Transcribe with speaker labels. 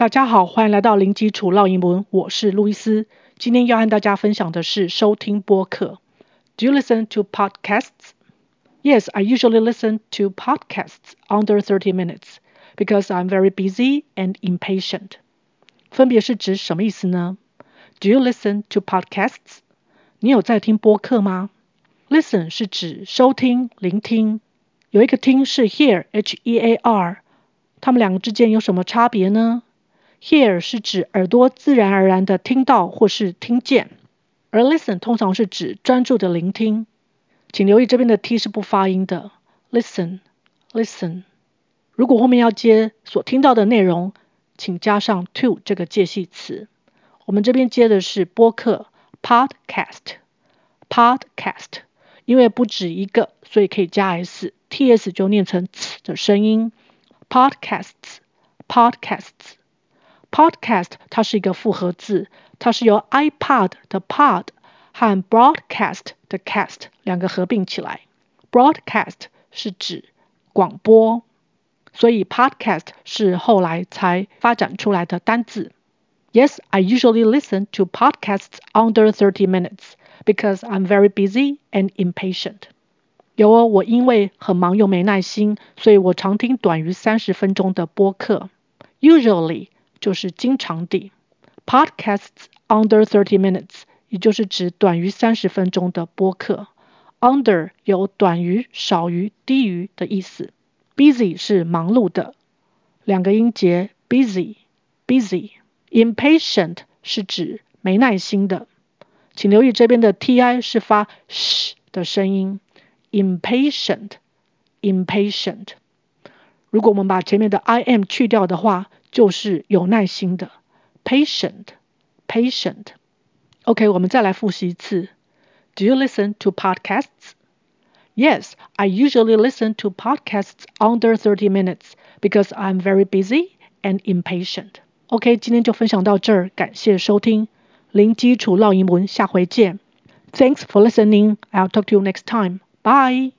Speaker 1: 大家好，欢迎来到零基础绕英文，我是路易斯。今天要和大家分享的是收听播客。Do you listen to podcasts? Yes, I usually listen to podcasts under thirty minutes because I'm very busy and impatient. 分别是指什么意思呢？Do you listen to podcasts? 你有在听播客吗？Listen 是指收听、聆听，有一个听是 hear, H-E-A-R，它们两个之间有什么差别呢？Hear 是指耳朵自然而然的听到或是听见，而 listen 通常是指专注的聆听。请留意这边的 t 是不发音的，listen，listen。如果后面要接所听到的内容，请加上 to 这个介系词。我们这边接的是播客 podcast，podcast，因为不止一个，所以可以加 s，ts 就念成 ts 的声音，podcasts，podcasts。Podcast 它是一个复合字，它是由 iPod 的 pod 和 broadcast 的 cast 两个合并起来。Broadcast 是指广播，所以 podcast 是后来才发展出来的单字。Yes, I usually listen to podcasts under thirty minutes because I'm very busy and impatient. 有哦，我因为很忙又没耐心，所以我常听短于三十分钟的播客。Usually 就是经常地，podcasts under thirty minutes，也就是指短于三十分钟的播客。under 有短于、少于、低于的意思。busy 是忙碌的，两个音节，busy，busy。impatient 是指没耐心的，请留意这边的 ti 是发 sh 的声音，impatient，impatient。如果我们把前面的 im 去掉的话，就是有耐心的，patient，patient。OK，我们再来复习一次。Do you listen to podcasts? Yes, I usually listen to podcasts under thirty minutes because I'm very busy and impatient. OK，今天就分享到这儿，感谢收听，零基础绕英文，下回见。Thanks for listening. I'll talk to you next time. Bye.